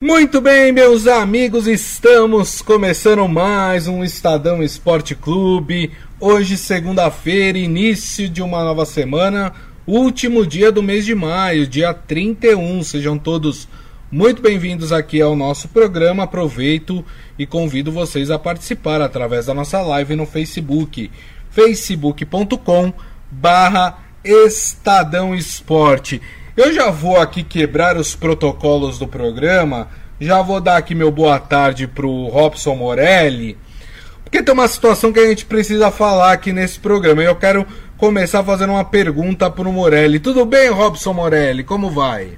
Muito bem, meus amigos, estamos começando mais um Estadão Esporte Clube. Hoje, segunda-feira, início de uma nova semana, último dia do mês de maio, dia 31. Sejam todos muito bem-vindos aqui ao nosso programa. Aproveito e convido vocês a participar através da nossa live no Facebook, facebook.com barra Estadão Esporte. Eu já vou aqui quebrar os protocolos do programa. Já vou dar aqui meu boa tarde pro Robson Morelli. Porque tem uma situação que a gente precisa falar aqui nesse programa. Eu quero começar fazendo uma pergunta pro Morelli. Tudo bem, Robson Morelli? Como vai?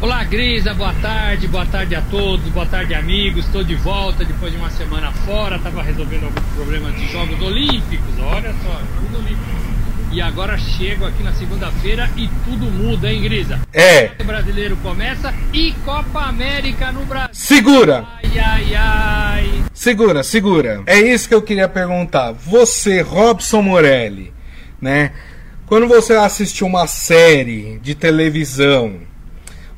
Olá, Grisa, boa tarde, boa tarde a todos, boa tarde, amigos. Estou de volta depois de uma semana fora, estava resolvendo alguns problemas de Jogos Olímpicos. Olha só, Jogos Olímpicos. E agora chego aqui na segunda-feira e tudo muda, hein, Grisa? É. O brasileiro começa e Copa América no Brasil. Segura! Ai, ai, ai. Segura, segura. É isso que eu queria perguntar. Você, Robson Morelli, né? Quando você assiste uma série de televisão,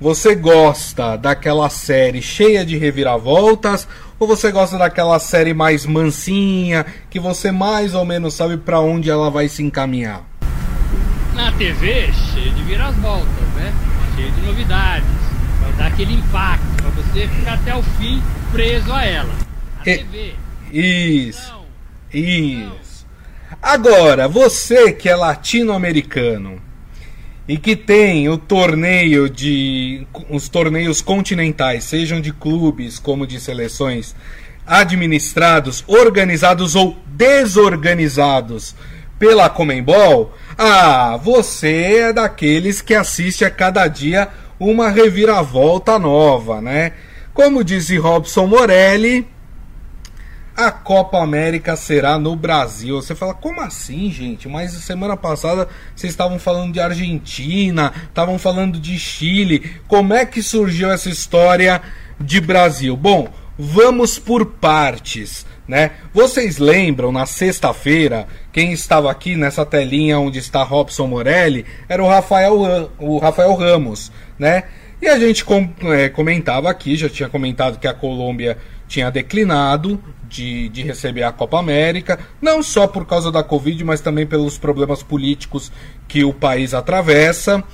você gosta daquela série cheia de reviravoltas ou você gosta daquela série mais mansinha, que você mais ou menos sabe para onde ela vai se encaminhar? Na TV, cheio de voltas, né? Cheio de novidades. Vai dar aquele impacto para você ficar até o fim preso a ela. A E- TV. Isso. Não. Isso. Agora, você que é latino-americano e que tem o torneio de os torneios continentais, sejam de clubes como de seleções, administrados, organizados ou desorganizados pela Comembol, ah, você é daqueles que assiste a cada dia uma reviravolta nova, né? Como disse Robson Morelli, a Copa América será no Brasil. Você fala, como assim, gente? Mas semana passada vocês estavam falando de Argentina, estavam falando de Chile. Como é que surgiu essa história de Brasil? Bom, vamos por partes, né? Vocês lembram na sexta-feira, quem estava aqui nessa telinha onde está Robson Morelli era o Rafael, Ra- o Rafael Ramos, né? E a gente com- é, comentava aqui, já tinha comentado que a Colômbia tinha declinado de, de receber a Copa América, não só por causa da Covid, mas também pelos problemas políticos que o país atravessa.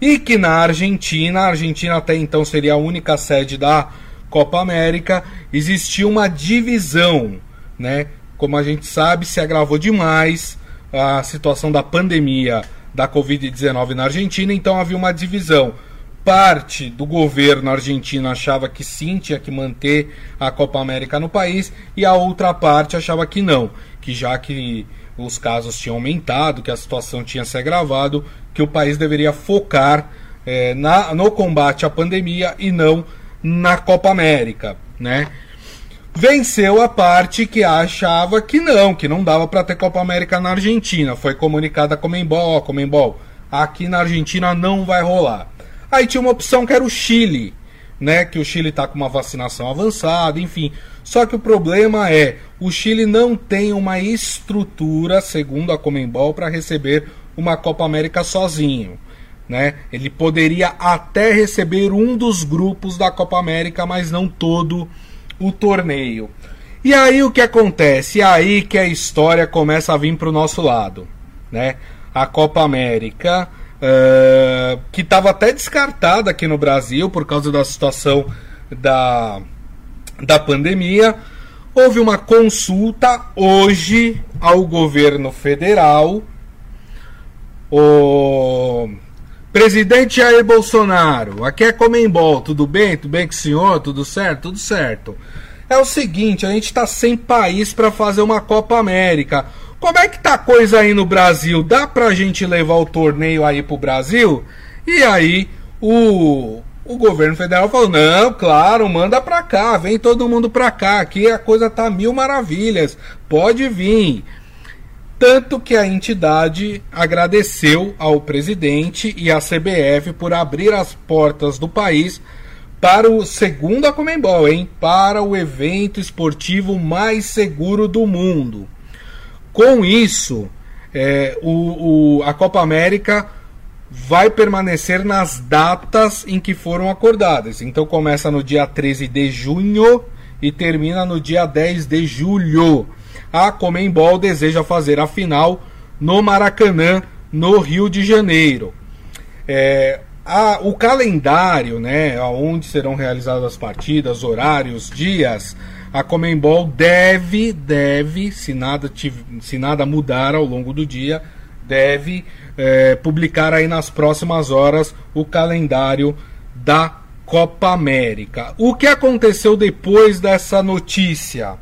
E que na Argentina, a Argentina até então seria a única sede da Copa América, existia uma divisão, né? Como a gente sabe, se agravou demais a situação da pandemia da Covid-19 na Argentina, então havia uma divisão parte do governo argentino achava que sim, tinha que manter a Copa América no país, e a outra parte achava que não, que já que os casos tinham aumentado, que a situação tinha se agravado, que o país deveria focar eh, na, no combate à pandemia e não na Copa América, né? Venceu a parte que achava que não, que não dava para ter Copa América na Argentina. Foi comunicada a Comembol, ó, Comembol, aqui na Argentina não vai rolar. Aí tinha uma opção que era o Chile, né? Que o Chile está com uma vacinação avançada, enfim. Só que o problema é, o Chile não tem uma estrutura, segundo a Comembol, para receber uma Copa América sozinho. Né? Ele poderia até receber um dos grupos da Copa América, mas não todo o torneio. E aí o que acontece? E aí que a história começa a vir para o nosso lado, né? A Copa América, eh, que estava até descartada aqui no Brasil por causa da situação da, da pandemia, houve uma consulta hoje ao governo federal. O presidente Jair Bolsonaro, aqui é Comembol, tudo bem? Tudo bem com o senhor? Tudo certo? Tudo certo. É o seguinte, a gente está sem país para fazer uma Copa América. Como é que tá a coisa aí no Brasil? Dá pra gente levar o torneio aí pro Brasil? E aí o, o governo federal falou: "Não, claro, manda pra cá, vem todo mundo pra cá, aqui a coisa tá mil maravilhas. Pode vir". Tanto que a entidade agradeceu ao presidente e à CBF por abrir as portas do país para o segundo a Comembol, hein? Para o evento esportivo mais seguro do mundo. Com isso, é, o, o- a Copa América vai permanecer nas datas em que foram acordadas. Então começa no dia 13 de junho e termina no dia 10 de julho. A Comembol deseja fazer a final no Maracanã, no Rio de Janeiro. É, a, o calendário, né, onde serão realizadas as partidas, horários, dias, a Comembol deve, deve, se nada, se nada mudar ao longo do dia, deve é, publicar aí nas próximas horas o calendário da Copa América. O que aconteceu depois dessa notícia?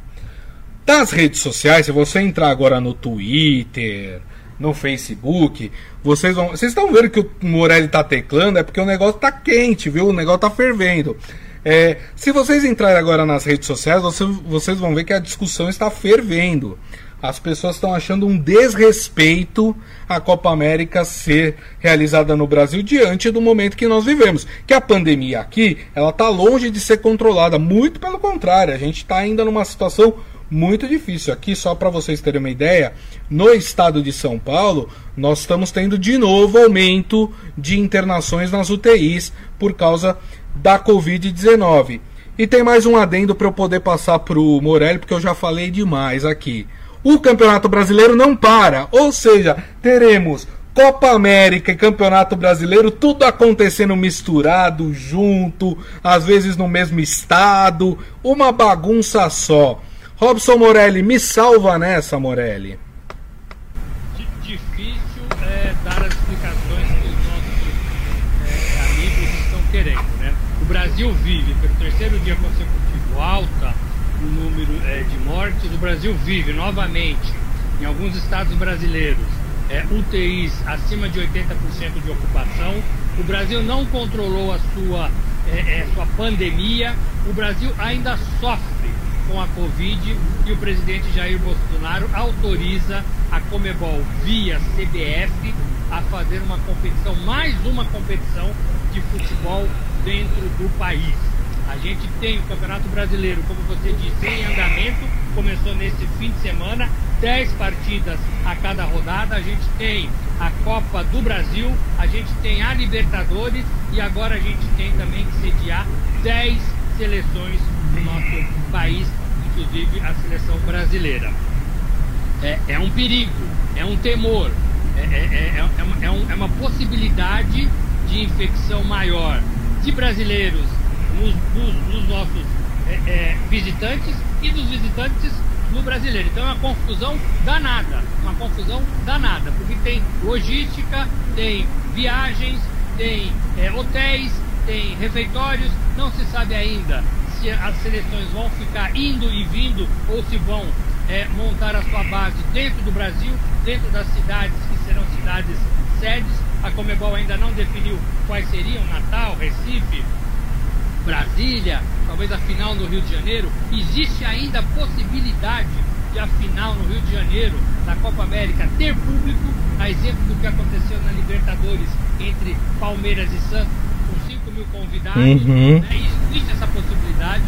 Das redes sociais, se você entrar agora no Twitter, no Facebook, vocês vão. Vocês estão vendo que o Morelli tá teclando, é porque o negócio tá quente, viu? O negócio tá fervendo. É, se vocês entrarem agora nas redes sociais, vocês, vocês vão ver que a discussão está fervendo. As pessoas estão achando um desrespeito a Copa América ser realizada no Brasil diante do momento que nós vivemos. Que a pandemia aqui, ela está longe de ser controlada, muito pelo contrário, a gente está ainda numa situação muito difícil. Aqui, só para vocês terem uma ideia, no estado de São Paulo, nós estamos tendo de novo aumento de internações nas UTIs por causa da Covid-19. E tem mais um adendo para eu poder passar para o Morelli, porque eu já falei demais aqui. O Campeonato Brasileiro não para, ou seja, teremos Copa América e Campeonato Brasileiro, tudo acontecendo misturado, junto, às vezes no mesmo estado, uma bagunça só. Robson Morelli, me salva nessa, Morelli. Difícil é dar as explicações que os nossos é, amigos estão querendo, né? O Brasil vive pelo terceiro dia consecutivo alta no número é, de mortes. O Brasil vive novamente em alguns estados brasileiros é, UTIs acima de 80% de ocupação. O Brasil não controlou a sua, é, é, sua pandemia. O Brasil ainda sofre com a Covid e o presidente Jair Bolsonaro autoriza a Comebol via CBF a fazer uma competição, mais uma competição de futebol dentro do país. A gente tem o Campeonato Brasileiro, como você disse, em andamento, começou nesse fim de semana, 10 partidas a cada rodada. A gente tem a Copa do Brasil, a gente tem a Libertadores e agora a gente tem também que sediar 10 seleções do nosso país, inclusive a seleção brasileira. É, é um perigo, é um temor, é, é, é, é uma, é, é uma possibilidade de infecção maior de brasileiros nos, nos, nos nossos é, visitantes e dos visitantes no brasileiro. Então é uma confusão danada, uma confusão danada, porque tem logística, tem viagens, tem é, hotéis, tem refeitórios, não se sabe ainda se as seleções vão ficar indo e vindo ou se vão é, montar a sua base dentro do Brasil, dentro das cidades que serão cidades sedes. A Comebol ainda não definiu quais seriam Natal, Recife, Brasília, talvez a final no Rio de Janeiro. Existe ainda a possibilidade de a final no Rio de Janeiro da Copa América ter público, a exemplo do que aconteceu na Libertadores entre Palmeiras e Santos, com 5 mil convidados. Uhum. Né? Existe essa possibilidade,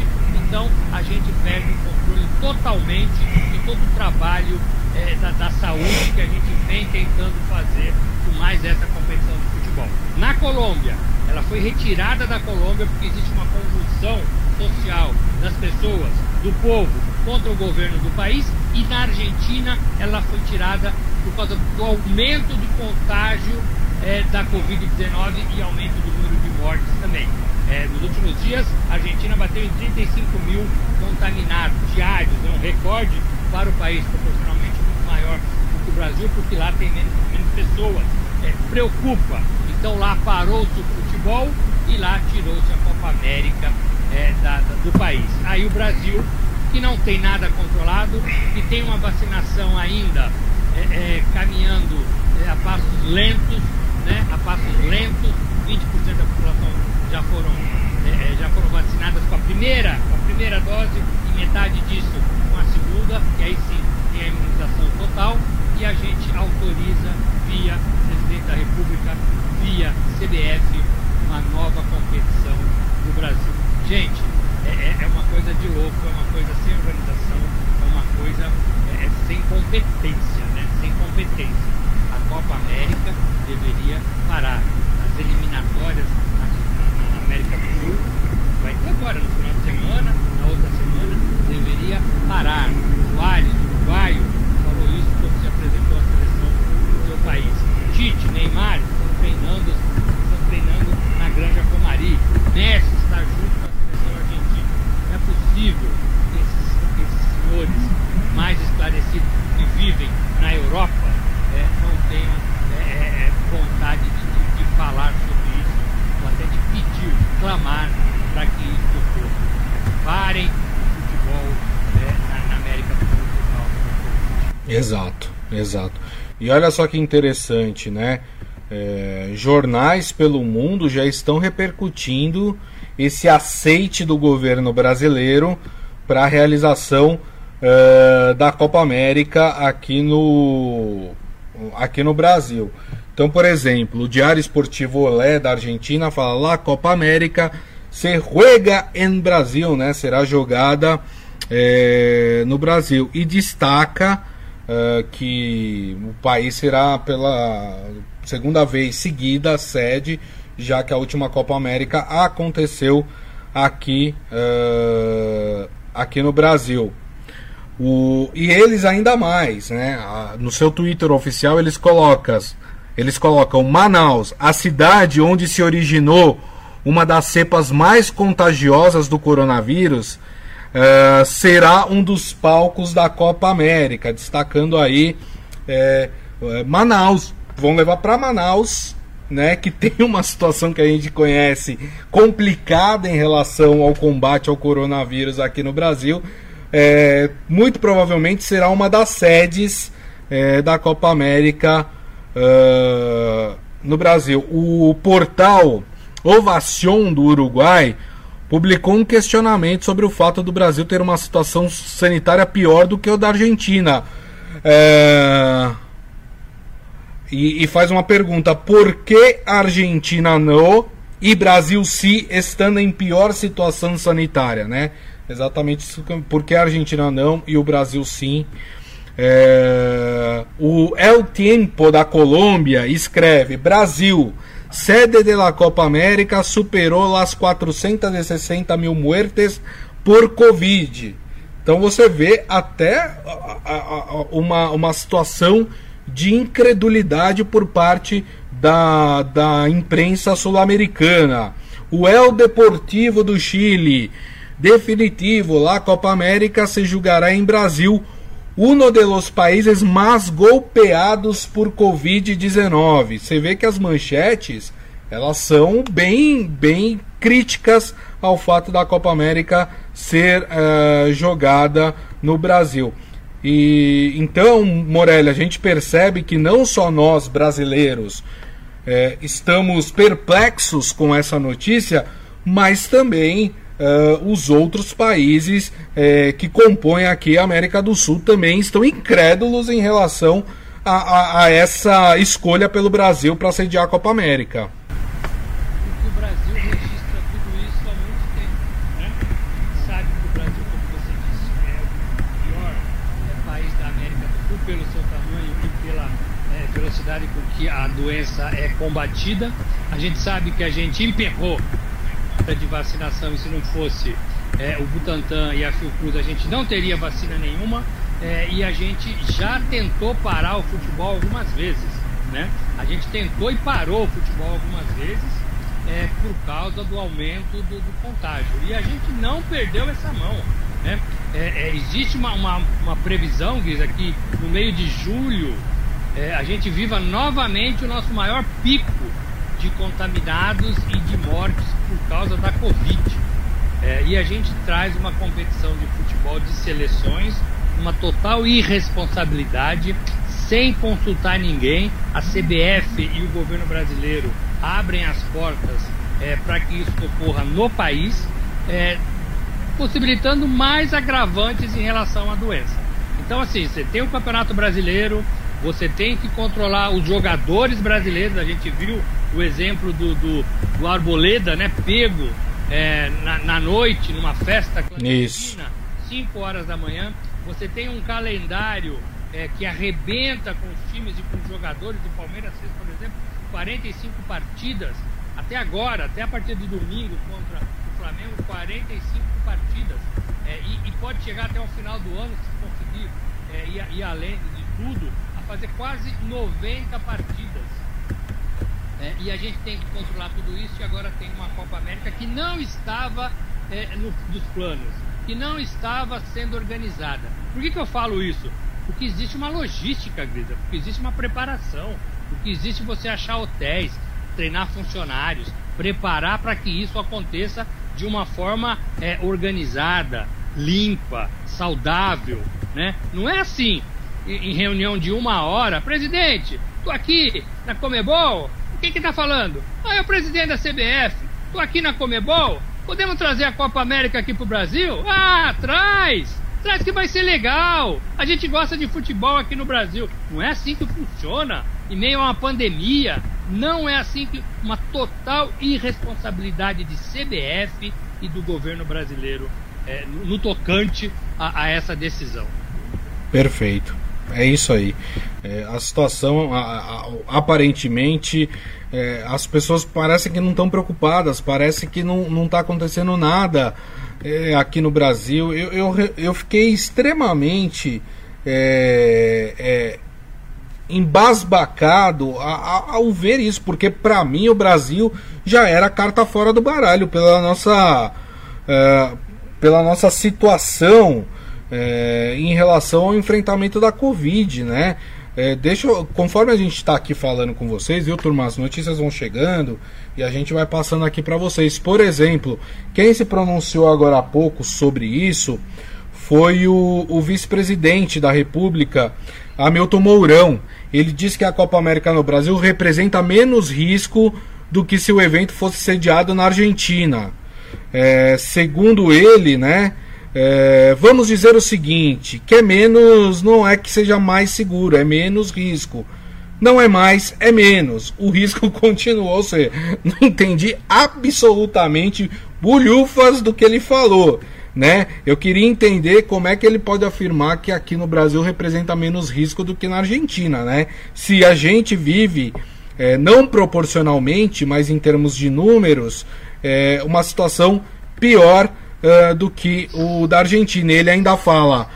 então a gente perde o controle totalmente de todo o trabalho é, da, da saúde que a gente vem tentando fazer com mais essa competição de futebol. Na Colômbia, ela foi retirada da Colômbia porque existe uma convulsão social das pessoas, do povo, contra o governo do país. E na Argentina ela foi tirada por causa do aumento de contágio é, da Covid-19 e aumento do número de mortes também. É, nos últimos dias, a Argentina bateu em 35 mil contaminados diários, é um recorde para o país, maior o Brasil, porque lá tem menos, menos pessoas. É, preocupa. Então lá parou-se o futebol e lá tirou-se a Copa América é, da, da, do país. Aí o Brasil, que não tem nada controlado, que tem uma vacinação ainda é, é, caminhando é, a passos lentos, né, a passos lentos, 20% da população já foram, é, já foram vacinadas com a primeira, com a primeira dose e metade disso com a segunda, e aí sim tem a imunização total e a gente autoriza via presidente da República, via CBF, uma nova competição no Brasil. Gente, é, é, é uma coisa de louco, é uma coisa sem organização, é uma coisa é, é sem competência, né? Sem competência. A Copa América deveria parar. As eliminatórias na, na América do Sul vai ter agora, no final de semana, na outra semana, deveria parar. Uruguaio, falou isso quando se apresentou a seleção do seu país. Tite, Neymar estão treinando, estão treinando na Granja Comari. Messi está junto com a seleção argentina. Não é possível que esses, esses senhores mais esclarecidos que vivem na Europa é, não tenham é, é, é vontade de, de, de falar sobre isso, ou até de pedir, clamar para que isso ocorra. Parem o futebol né, na, na, América do Sul Exato, exato. E olha só que interessante, né? É, jornais pelo mundo já estão repercutindo esse aceite do governo brasileiro para a realização uh, da Copa América aqui no, aqui no Brasil. Então, por exemplo, o Diário Esportivo Olé da Argentina fala lá Copa América se juega em Brasil, né? Será jogada é, no Brasil e destaca uh, que o país será pela segunda vez seguida sede, já que a última Copa América aconteceu aqui uh, aqui no Brasil. O, e eles ainda mais, né? No seu Twitter oficial eles colocam, eles colocam Manaus, a cidade onde se originou uma das cepas mais contagiosas do coronavírus, uh, será um dos palcos da Copa América, destacando aí é, Manaus. Vão levar para Manaus, né, que tem uma situação que a gente conhece complicada em relação ao combate ao coronavírus aqui no Brasil. É, muito provavelmente será uma das sedes é, da Copa América uh, no Brasil. O portal Ovacion do Uruguai publicou um questionamento sobre o fato do Brasil ter uma situação sanitária pior do que o da Argentina. É... E, e, faz uma pergunta: por que Argentina não e Brasil sim estando em pior situação sanitária, né? Exatamente isso, porque a Argentina não e o Brasil sim. É... O El Tiempo da Colômbia escreve: Brasil sede de la Copa América superou as 460 mil muertes por Covid. Então você vê até uma, uma situação de incredulidade por parte da, da imprensa sul-americana. O El Deportivo do Chile, definitivo, lá Copa América se julgará em Brasil um dos países mais golpeados por Covid-19. Você vê que as manchetes elas são bem, bem críticas ao fato da Copa América ser uh, jogada no Brasil. E então, Morelli, a gente percebe que não só nós brasileiros eh, estamos perplexos com essa notícia, mas também uh, os outros países uh, que compõem aqui a América do Sul também estão incrédulos em relação a, a, a essa escolha pelo Brasil para sediar a Copa América. Velocidade com que a doença é combatida. A gente sabe que a gente emperrou de vacinação e se não fosse é, o Butantan e a Fiocruz, a gente não teria vacina nenhuma é, e a gente já tentou parar o futebol algumas vezes. Né? A gente tentou e parou o futebol algumas vezes é, por causa do aumento do, do, contágio. E a gente não perdeu essa mão. Né? É, é, existe uma, uma, uma previsão, Guiz, aqui no meio de julho, é, a gente viva novamente o nosso maior pico de contaminados e de mortes por causa da Covid. É, e a gente traz uma competição de futebol de seleções, uma total irresponsabilidade, sem consultar ninguém. A CBF e o governo brasileiro abrem as portas é, para que isso ocorra no país, é, possibilitando mais agravantes em relação à doença. Então, assim, você tem o Campeonato Brasileiro, você tem que controlar os jogadores brasileiros. A gente viu o exemplo do, do, do Arboleda, né? Pego é, na, na, noite, numa festa clandestina, 5 horas da manhã. Você tem um calendário é, que arrebenta com os times e com os jogadores. O Palmeiras fez, por exemplo, 45 partidas até agora, até a partir de domingo contra o Flamengo, 45 partidas. É, e, e, pode chegar até o final do ano, se conseguir é, ir, ir além de tudo, a fazer quase 90 partidas. É, e a gente tem que controlar tudo isso e agora tem uma Copa América que não estava é, no, dos planos, que não estava sendo organizada. Por que, que eu falo isso? Porque existe uma logística, Grisa, porque existe uma preparação, porque existe você achar hotéis, treinar funcionários, preparar para que isso aconteça de uma forma é, organizada, limpa, saudável, né? Não é assim, em reunião de uma hora, presidente, tô aqui na Comebol, quem que tá falando? Ah, é o presidente da CBF, tô aqui na Comebol, podemos trazer a Copa América aqui pro Brasil? Ah, traz! Traz que vai ser legal! A gente gosta de futebol aqui no Brasil. Não é assim que funciona. Em meio a uma pandemia, não é assim que uma total irresponsabilidade de CBF e do governo brasileiro é, no, tocante a, a, essa decisão. Perfeito. É isso aí. É, a situação, a, a, aparentemente, é, as pessoas parecem que não estão preocupadas, parece que não está acontecendo nada é, aqui no Brasil. Eu, eu, eu fiquei extremamente é, é, embasbacado ao ver isso, porque para mim o Brasil já era carta fora do baralho pela nossa, é, pela nossa situação é, em relação ao enfrentamento da Covid, né? É, deixa eu, conforme a gente está aqui falando com vocês, viu, turma? As notícias vão chegando e a gente vai passando aqui para vocês. Por exemplo, quem se pronunciou agora há pouco sobre isso foi o, o vice-presidente da República, Hamilton Mourão. Ele disse que a Copa América no Brasil representa menos risco do que se o evento fosse sediado na Argentina. É, segundo ele, né? É, vamos dizer o seguinte: que é menos, não é que seja mais seguro, é menos risco. Não é mais, é menos. O risco continuou. Ou seja, não entendi absolutamente bulhufas do que ele falou. Né? Eu queria entender como é que ele pode afirmar que aqui no Brasil representa menos risco do que na Argentina, né? Se a gente vive é, não proporcionalmente, mas em termos de números, é, uma situação pior uh, do que o da Argentina. Ele ainda fala.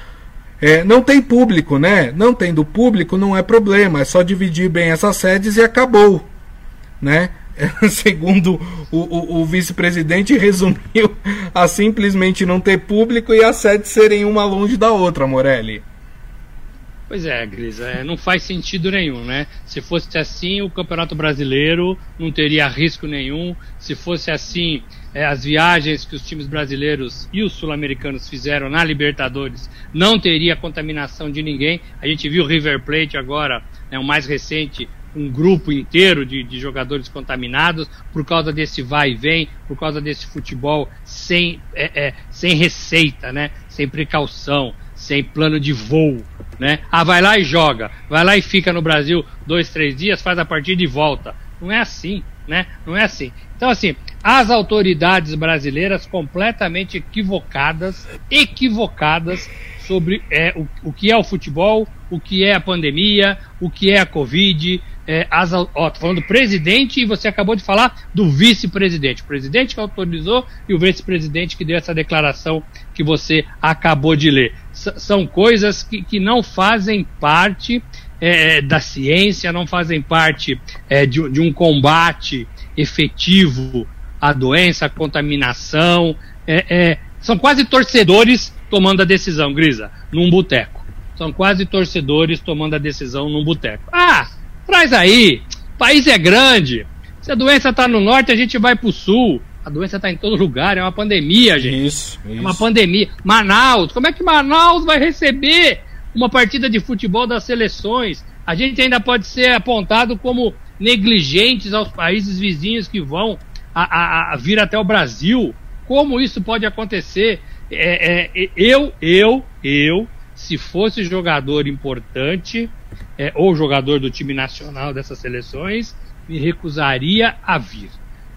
É, não tem público, né? Não tendo público não é problema, é só dividir bem essas sedes e acabou, né? Segundo o, o, o vice-presidente, resumiu a simplesmente não ter público e as sedes serem uma longe da outra, Morelli. Pois é, Grisa, é, não faz sentido nenhum, né? Se fosse assim, o Campeonato Brasileiro não teria risco nenhum. Se fosse assim, é, as viagens que os times brasileiros e os sul-americanos fizeram na Libertadores não teria contaminação de ninguém. A gente viu o River Plate agora, né, o mais recente, um grupo inteiro de, de jogadores contaminados por causa desse vai e vem, por causa desse futebol sem, é, é, sem receita, né? sem precaução, sem plano de voo né? Ah, vai lá e joga, vai lá e fica no Brasil dois, três dias, faz a partida e volta. Não é assim, né? Não é assim. Então, assim, as autoridades brasileiras completamente equivocadas, equivocadas sobre é, o, o que é o futebol, o que é a pandemia, o que é a Covid. É, as, ó, tô falando do presidente e você acabou de falar do vice-presidente. O presidente que autorizou e o vice-presidente que deu essa declaração que você acabou de ler são coisas que, que não fazem parte é, da ciência, não fazem parte é, de, de, um combate efetivo à doença, à contaminação. É, é, são quase torcedores tomando a decisão, Grisa, num boteco. São quase torcedores tomando a decisão num boteco. Ah, traz aí, o país é grande. Se a doença está no norte, a gente vai para o sul. A doença está em todo lugar, é uma pandemia, gente. Isso, isso. É uma pandemia. Manaus, como é que Manaus vai receber uma partida de futebol das seleções? A gente ainda pode ser apontado como negligentes aos países vizinhos que vão a, a, a vir até o Brasil. Como isso pode acontecer? É, é, eu, eu, eu, se fosse jogador importante é, ou jogador do time nacional dessas seleções, me recusaria a vir.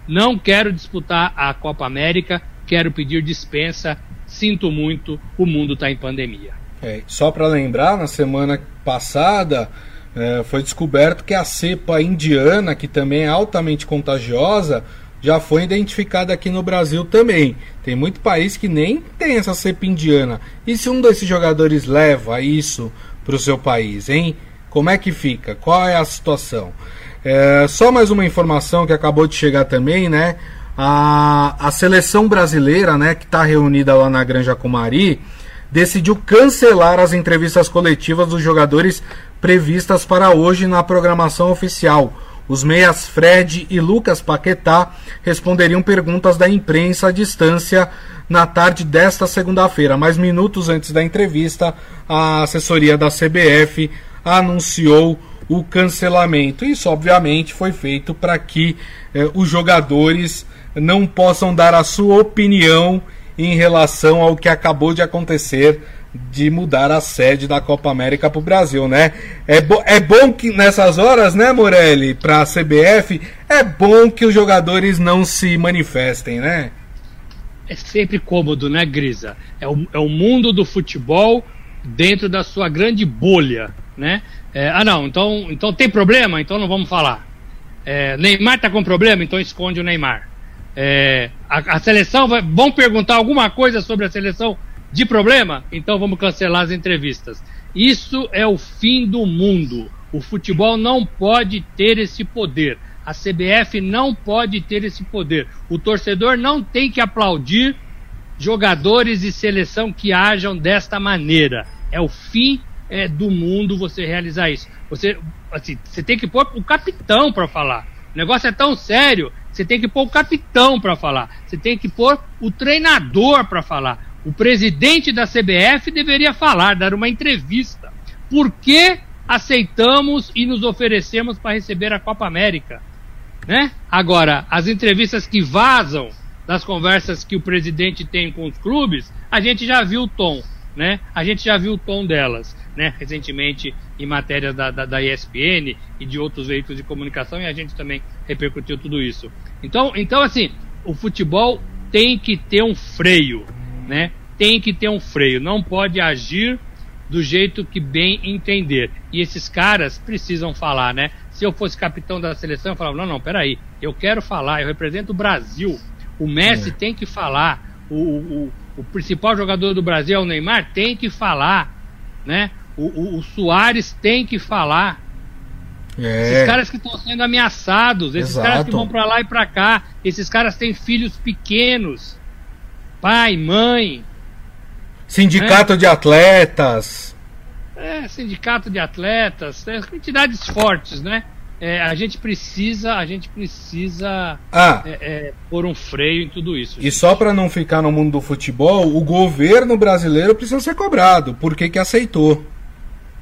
Não quero disputar a Copa América, quero pedir dispensa. Sinto muito, o mundo está em pandemia. É, só para lembrar, na semana passada, é, foi descoberto que a cepa indiana, que também é altamente contagiosa, já foi identificada aqui no Brasil também. Tem muito país que nem tem essa cepa indiana. E se um desses jogadores leva isso para o seu país, hein? Como é que fica? Qual é a situação? É, só mais uma informação que acabou de chegar também, né? A, a seleção brasileira, né, que está reunida lá na Granja Comari, decidiu cancelar as entrevistas coletivas dos jogadores previstas para hoje na programação oficial. Os meias Fred e Lucas Paquetá responderiam perguntas da imprensa à distância na tarde desta segunda-feira, mas minutos antes da entrevista, a assessoria da CBF anunciou o cancelamento. Isso, obviamente, foi feito para que eh, os jogadores não possam dar a sua opinião em relação ao que acabou de acontecer de mudar a sede da Copa América para o Brasil, né? É, bo é bom que nessas horas, né, Morelli, para a CBF, é bom que os jogadores não se manifestem, né? É sempre cômodo, né, Grisa? É o, é o mundo do futebol dentro da sua grande bolha, né? É, ah, não, então, então tem problema? Então não vamos falar. É, Neymar tá com problema? Então esconde o Neymar. É, a, a, seleção vai. Vão perguntar alguma coisa sobre a seleção de problema? Então vamos cancelar as entrevistas. Isso é o fim do mundo. O futebol não pode ter esse poder. A CBF não pode ter esse poder. O torcedor não tem que aplaudir jogadores e seleção que ajam desta maneira. É o fim é, do mundo você realizar isso. Você, assim, você tem que pôr o capitão para falar. O negócio é tão sério, você tem que pôr o capitão para falar. Você tem que pôr o treinador para falar. O presidente da CBF deveria falar, dar uma entrevista. Por que aceitamos e nos oferecemos para receber a Copa América? Né? Agora, as entrevistas que vazam das conversas que o presidente tem com os clubes, a gente já viu o tom, né? A gente já viu o tom delas, né? Recentemente em matérias da, da, da ESPN e de outros veículos de comunicação e a gente também repercutiu tudo isso. Então, então assim, o futebol tem que ter um freio, né? Tem que ter um freio, não pode agir do jeito que bem entender. E esses caras precisam falar, né? Se eu fosse capitão da seleção, eu falava: não, não, peraí, eu quero falar, eu represento o Brasil. O Messi é. tem que falar, o, o, o, principal jogador do Brasil é o Neymar, tem que falar, né? O, o, o Soares tem que falar. É. Esses caras que estão sendo ameaçados, esses Exato. caras que vão para lá e para cá, esses caras têm filhos pequenos pai, mãe. Sindicato né? de atletas. É, sindicato de atletas, é, entidades fortes, né? É, a gente precisa, a gente precisa ah, é, é, pôr um freio em tudo isso. Gente. E só para não ficar no mundo do futebol, o governo brasileiro precisa ser cobrado. Por que, que aceitou?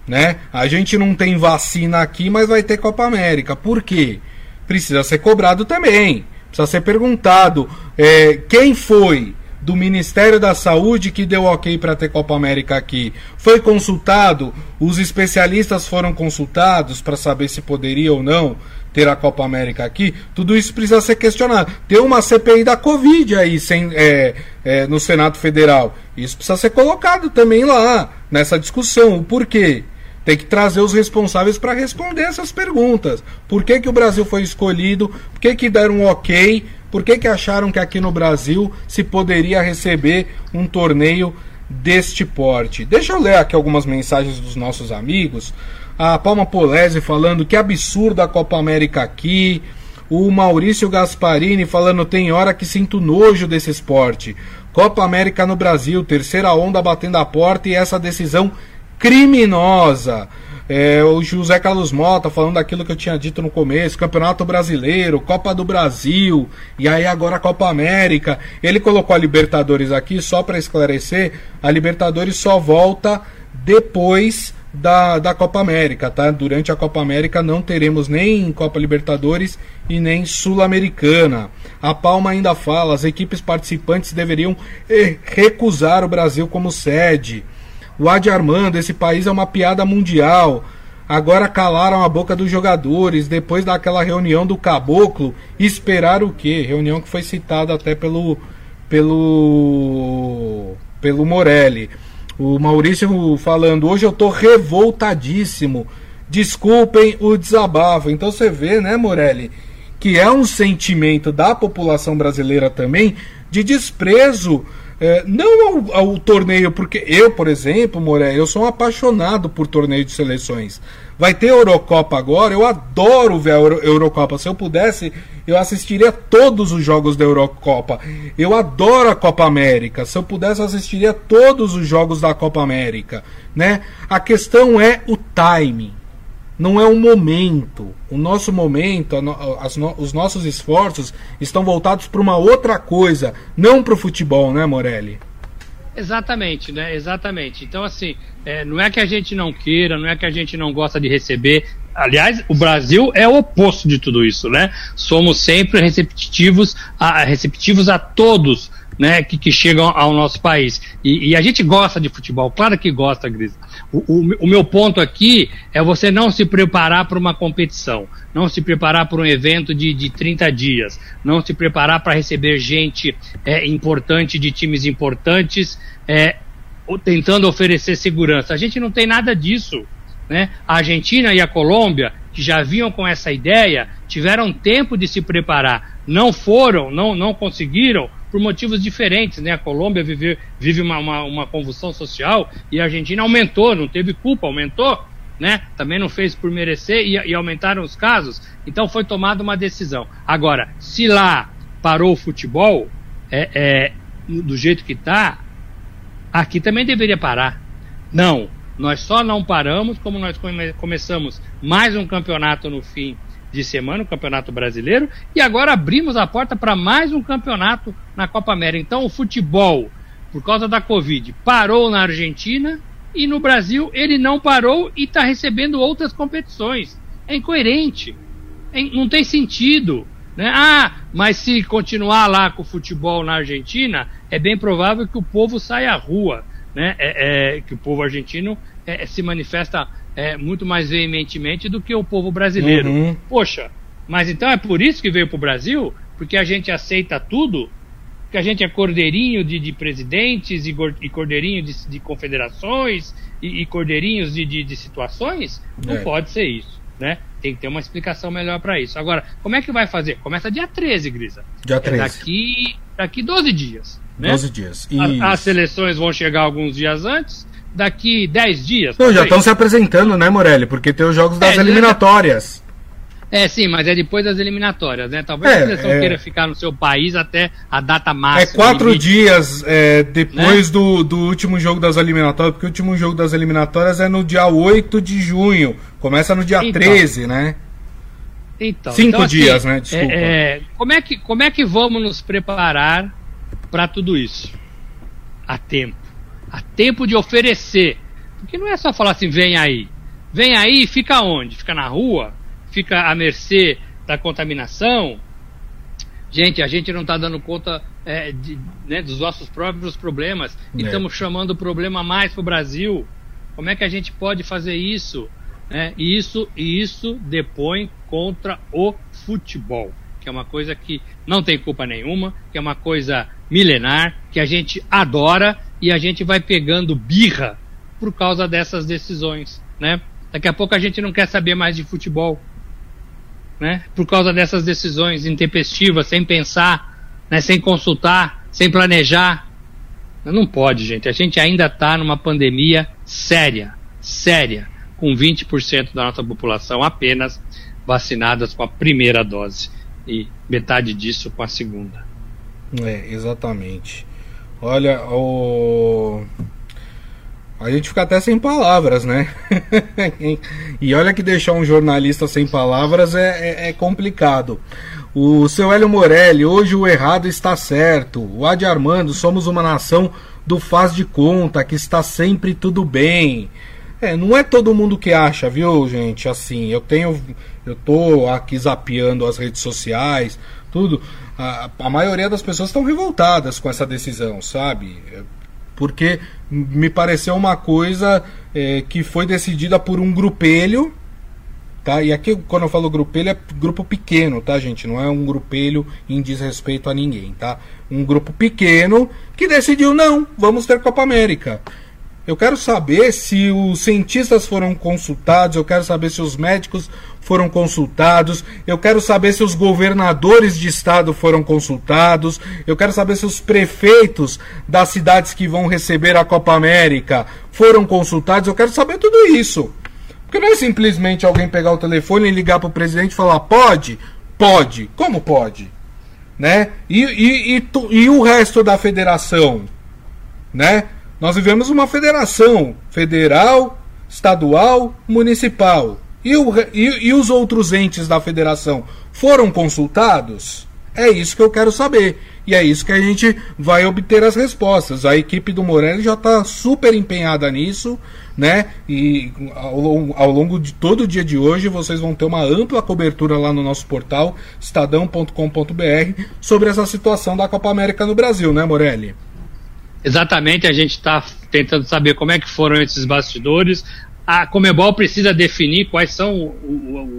Né? A gente não tem vacina aqui, mas vai ter Copa América. Por quê? Precisa ser cobrado também. Precisa ser perguntado é, quem foi do Ministério da Saúde que deu ok para ter Copa América aqui. Foi consultado, os especialistas foram consultados para saber se poderia ou não ter a Copa América aqui. Tudo isso precisa ser questionado. Tem uma CPI da Covid aí sem, é, é, no Senado Federal. Isso precisa ser colocado também lá nessa discussão. O porquê? Tem que trazer os responsáveis para responder essas perguntas. Por que, que o Brasil foi escolhido? Por que, que deram um ok? Por que, que acharam que aqui no Brasil se poderia receber um torneio deste porte? Deixa eu ler aqui algumas mensagens dos nossos amigos. A Palma Polese falando que absurdo a Copa América aqui. O Maurício Gasparini falando tem hora que sinto nojo desse esporte. Copa América no Brasil, terceira onda batendo a porta e essa decisão criminosa. É, o José Carlos Mota falando daquilo que eu tinha dito no começo: Campeonato Brasileiro, Copa do Brasil, e aí agora a Copa América. Ele colocou a Libertadores aqui só para esclarecer: a Libertadores só volta depois da, da Copa América, tá? Durante a Copa América não teremos nem Copa Libertadores e nem Sul-Americana. A Palma ainda fala: as equipes participantes deveriam eh, recusar o Brasil como sede. O Adi Armando, esse país é uma piada mundial. Agora calaram a boca dos jogadores depois daquela reunião do Caboclo. Esperar o quê? Reunião que foi citada até pelo pelo pelo Morelli. O Maurício falando: "Hoje eu tô revoltadíssimo. Desculpem o desabafo. Então você vê, né, Morelli, que é um sentimento da população brasileira também de desprezo é, não ao, ao, torneio, porque eu, por exemplo, Moré, eu sou um apaixonado por torneio de seleções. Vai ter Eurocopa agora, eu adoro ver a Euro, Eurocopa. Se eu pudesse, eu assistiria todos os jogos da Eurocopa. Eu adoro a Copa América. Se eu pudesse, eu assistiria todos os jogos da Copa América. Né? A questão é o timing não é um momento. O nosso momento, os nossos esforços estão voltados para uma outra coisa, não para o futebol, né, Morelli? Exatamente, né? Exatamente. Então, assim, é, não é que a gente não queira, não é que a gente não gosta de receber. Aliás, o Brasil é o oposto de tudo isso, né? Somos sempre receptivos a, receptivos a todos né, que, que, chegam ao nosso país. E, e, a gente gosta de futebol, claro que gosta, Gris. O, o, o meu ponto aqui é você não se preparar para uma competição, não se preparar para um evento de, de 30 dias, não se preparar para receber gente é, importante de times importantes, é, tentando oferecer segurança. A gente não tem nada disso. Né? A Argentina e a Colômbia, que já vinham com essa ideia, tiveram tempo de se preparar. Não foram, não, não conseguiram por motivos diferentes, né? A Colômbia vive, vive uma, uma, uma convulsão social e a Argentina aumentou, não teve culpa, aumentou, né? Também não fez por merecer e, e aumentaram os casos. Então foi tomada uma decisão. Agora, se lá parou o futebol, é, é do jeito que está, aqui também deveria parar. Não, nós só não paramos como nós come começamos mais um campeonato no fim de semana, o Campeonato Brasileiro, e agora abrimos a porta para mais um campeonato na Copa América. Então, o futebol, por causa da Covid, parou na Argentina e no Brasil ele não parou e está recebendo outras competições. É incoerente. É, não tem sentido. Né? Ah, mas se continuar lá com o futebol na Argentina, é bem provável que o povo saia à rua. Né? É, é, que o povo argentino é, se manifesta é, muito mais veementemente do que o povo brasileiro. Uhum. Poxa, mas então é por isso que veio para o Brasil? Porque a gente aceita tudo? Que a gente é cordeirinho de, de presidentes e, e cordeirinho de, de confederações e, e cordeirinhos de, de, situações? Não é. pode ser isso, né? Tem que ter uma explicação melhor para isso. Agora, como é que vai fazer? Começa dia 13, Grisa. Dia 13. É daqui, daqui 12 dias. Né? 12 dias. as seleções vão chegar alguns dias antes daqui 10 dias. Não, já estão se apresentando, né, Morelli? Porque tem os jogos das é, eliminatórias. É, sim, mas é depois das eliminatórias, né? Talvez é, a seleção é... queira ficar no seu país até a data máxima. É quatro limite. dias é, depois né? do, do último jogo das eliminatórias, porque o último jogo das eliminatórias é no dia 8 de junho. Começa no dia então, 13, né? Então, Cinco então, assim, dias, né? Desculpa. É, é, como, é que, como é que vamos nos preparar para tudo isso? A tempo a tempo de oferecer. Porque não é só falar assim, vem aí. Vem aí, fica onde? Fica na rua? Fica à mercê da contaminação? Gente, a gente não está dando conta é, de, né, dos nossos próprios problemas e é. estamos chamando o problema mais para o Brasil. Como é que a gente pode fazer isso? É, e isso? E isso depõe contra o futebol, que é uma coisa que não tem culpa nenhuma, que é uma coisa milenar, que a gente adora e a gente vai pegando birra por causa dessas decisões, né? Daqui a pouco a gente não quer saber mais de futebol, né? Por causa dessas decisões intempestivas, sem pensar, né? sem consultar, sem planejar. Não pode, gente. A gente ainda está numa pandemia séria, séria, com 20% da nossa população apenas vacinadas com a primeira dose e metade disso com a segunda. É, exatamente. Olha, o. A gente fica até sem palavras, né? e olha que deixar um jornalista sem palavras é, é, é, complicado. O seu Hélio Morelli, hoje o errado está certo. O Adi Armando, somos uma nação do faz de conta, que está sempre tudo bem. É, não é todo mundo que acha, viu, gente? Assim, eu tenho. Eu tô aqui zapeando as redes sociais, tudo a, a maioria das pessoas estão revoltadas com essa decisão, sabe? Porque me pareceu uma coisa é, que foi decidida por um grupelho, tá? E aqui quando eu falo grupelho é grupo pequeno, tá, gente? Não é um grupelho em desrespeito a ninguém, tá? Um grupo pequeno que decidiu não, vamos ter Copa América. Eu quero saber se os cientistas foram consultados, eu quero saber se os médicos foram consultados, eu quero saber se os governadores de estado foram consultados, eu quero saber se os prefeitos das cidades que vão receber a Copa América foram consultados, eu quero saber tudo isso. Porque não é simplesmente alguém pegar o telefone e ligar para o presidente e falar: pode? Pode. Como pode? Né? E, e, e, e o resto da federação? Né? Nós vivemos uma federação federal, estadual, municipal. E, o, e, e os outros entes da federação foram consultados? É isso que eu quero saber. E é isso que a gente vai obter as respostas. A equipe do Morelli já está super empenhada nisso, né? E ao, ao, longo de todo o dia de hoje vocês vão ter uma ampla cobertura lá no nosso portal estadão.com.br sobre essa situação da Copa América no Brasil, né, Morelli? Exatamente, a gente está tentando saber como é que foram esses bastidores. A Comebol precisa definir quais são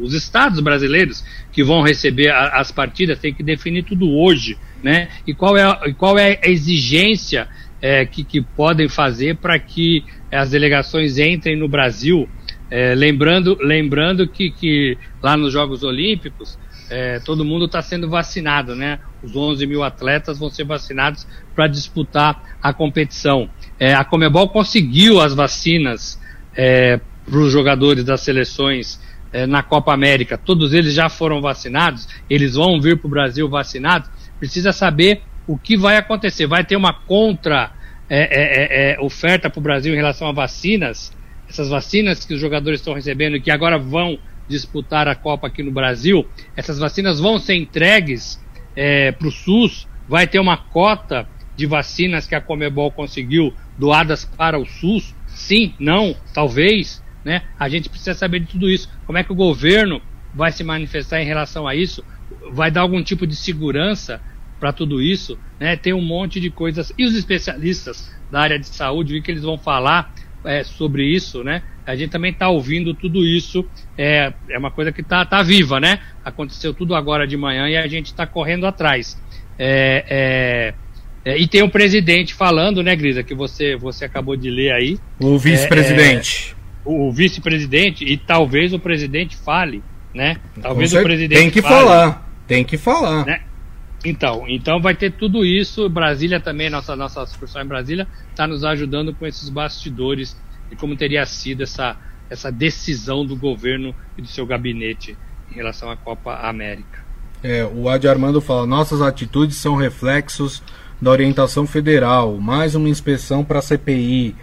os estados brasileiros que vão receber as partidas, tem que definir tudo hoje, né? E qual é, qual é a exigência é, que, que podem fazer para que as delegações entrem no Brasil. É, lembrando lembrando que, que lá nos Jogos Olímpicos é, todo mundo está sendo vacinado, né? Os 11 mil atletas vão ser vacinados para disputar a competição. É, a Comebol conseguiu as vacinas é, para os jogadores das seleções é, na Copa América. Todos eles já foram vacinados, eles vão vir para o Brasil vacinados. Precisa saber o que vai acontecer. Vai ter uma contra é, é, oferta para o Brasil em relação a vacinas? Essas vacinas que os jogadores estão recebendo e que agora vão disputar a Copa aqui no Brasil, essas vacinas vão ser entregues é, para o SUS, vai ter uma cota de vacinas que a Comebol conseguiu doadas para o SUS? Sim, não, talvez, né? A gente precisa saber de tudo isso. Como é que o governo vai se manifestar em relação a isso? Vai dar algum tipo de segurança para tudo isso? Né? Tem um monte de coisas. E os especialistas da área de saúde, vi que eles vão falar é, sobre isso, né? A gente também está ouvindo tudo isso, é, é uma coisa que está tá viva, né? Aconteceu tudo agora de manhã e a gente está correndo atrás. É, é, é, e tem o um presidente falando, né, Grisa, que você, você acabou de ler aí. O vice-presidente. É, o, o vice-presidente e talvez o presidente fale, né? Talvez o presidente Tem que fale, falar, tem que falar. Né? Então, então vai ter tudo isso. Brasília também, nossa nossa sucursal em Brasília, está nos ajudando com esses bastidores e como teria sido essa, essa decisão do governo e do seu gabinete em relação à Copa América. É, o Adi Armando fala: nossas atitudes são reflexos da orientação federal. Mais uma inspeção para a CPI.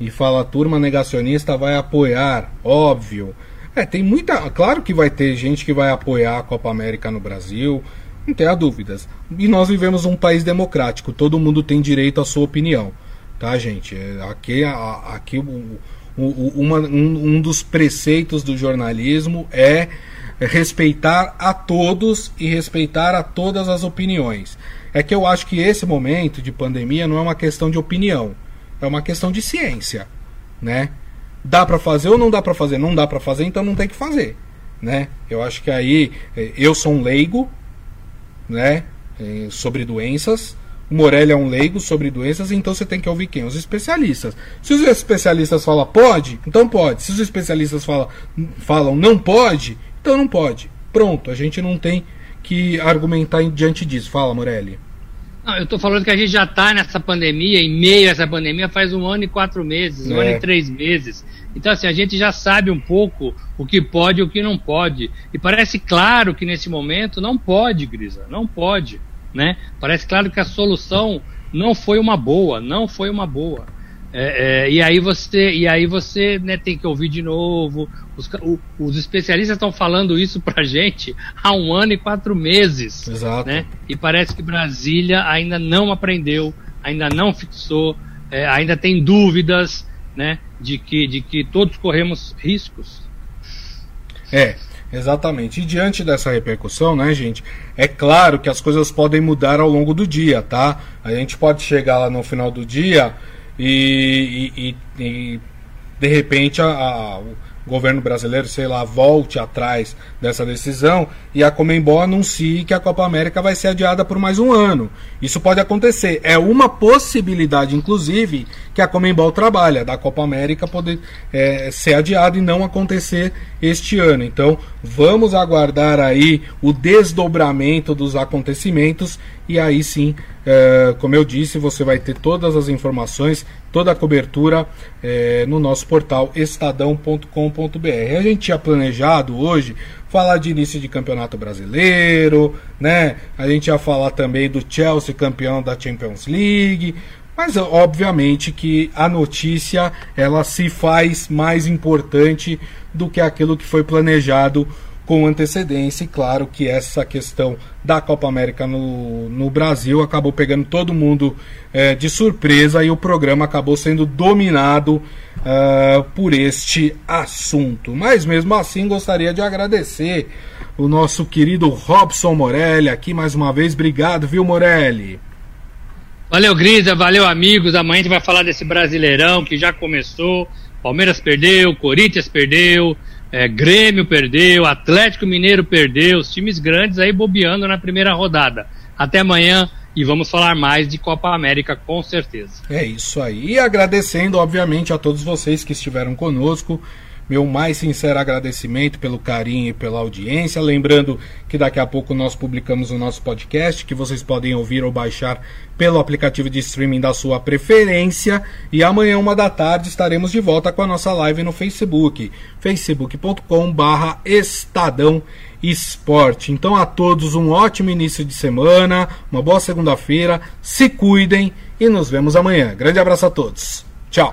E fala: a turma negacionista vai apoiar, óbvio. É, tem muita. Claro que vai ter gente que vai apoiar a Copa América no Brasil. Não tenha dúvidas. E nós vivemos um país democrático, todo mundo tem direito à sua opinião. Tá, gente? É, aqui, aqui o, o, uma, um, um dos preceitos do jornalismo é respeitar a todos e respeitar a todas as opiniões. É que eu acho que esse momento de pandemia não é uma questão de opinião, é uma questão de ciência, né? Dá para fazer ou não dá para fazer? Não dá para fazer, então não tem que fazer, né? Eu acho que aí é, eu sou um leigo, né, é, sobre doenças. O Morelli é um leigo sobre doenças, então você tem que ouvir quem? Os especialistas. Se os especialistas falam pode, então pode. Se os especialistas falam, falam não pode, então não pode. Pronto, a gente não tem que argumentar diante disso. Fala, Morelli. Não, eu estou falando que a gente já está nessa pandemia, em meio a essa pandemia, faz um ano e quatro meses, um é. ano e três meses. Então, assim, a gente já sabe um pouco o que pode e o que não pode. E parece claro que nesse momento não pode, Grisa, não pode. Né? Parece claro que a solução não foi uma boa, não foi uma boa. É, é, e aí você, e aí você né, tem que ouvir de novo. Os, o, os especialistas estão falando isso pra gente há um ano e quatro meses. Exato. Né? E parece que Brasília ainda não aprendeu, ainda não fixou, é, ainda tem dúvidas né, de, que, de que todos corremos riscos. É, exatamente. E diante dessa repercussão, né, gente, é claro que as coisas podem mudar ao longo do dia, tá? A gente pode chegar lá no final do dia e, e, e de repente a, a, governo brasileiro, sei lá, volte atrás dessa decisão e a Comembol anuncie que a Copa América vai ser adiada por mais um ano. Isso pode acontecer. É uma possibilidade, inclusive, que a Comembol trabalha, da Copa América poder é, ser adiado e não acontecer este ano. Então vamos aguardar aí o desdobramento dos acontecimentos e aí sim, é, como eu disse, você vai ter todas as informações, toda a cobertura é, no nosso portal estadão.com.br. A gente tinha planejado hoje falar de início de campeonato brasileiro, né? A gente ia falar também do Chelsea campeão da Champions League, mas obviamente que a notícia ela se faz mais importante do que aquilo que foi planejado com antecedência. E claro que essa questão da Copa América no, no Brasil acabou pegando todo mundo é, de surpresa e o programa acabou sendo dominado uh, por este assunto. Mas mesmo assim, gostaria de agradecer o nosso querido Robson Morelli aqui mais uma vez. Obrigado, viu, Morelli? Valeu, Grisa, valeu, amigos. Amanhã a gente vai falar desse Brasileirão que já começou. Palmeiras perdeu, Corinthians perdeu, é, Grêmio perdeu, Atlético Mineiro perdeu, os times grandes aí bobeando na primeira rodada. Até amanhã e vamos falar mais de Copa América com certeza. É isso aí. E agradecendo, obviamente, a todos vocês que estiveram conosco. Meu mais sincero agradecimento pelo carinho e pela audiência. Lembrando que daqui a pouco nós publicamos o nosso podcast, que vocês podem ouvir ou baixar pelo aplicativo de streaming da sua preferência. E amanhã, uma da tarde, estaremos de volta com a nossa live no Facebook, facebook.com/barra Estadão Esporte. Então, a todos um ótimo início de semana, uma boa segunda-feira, se cuidem e nos vemos amanhã. Grande abraço a todos. Tchau.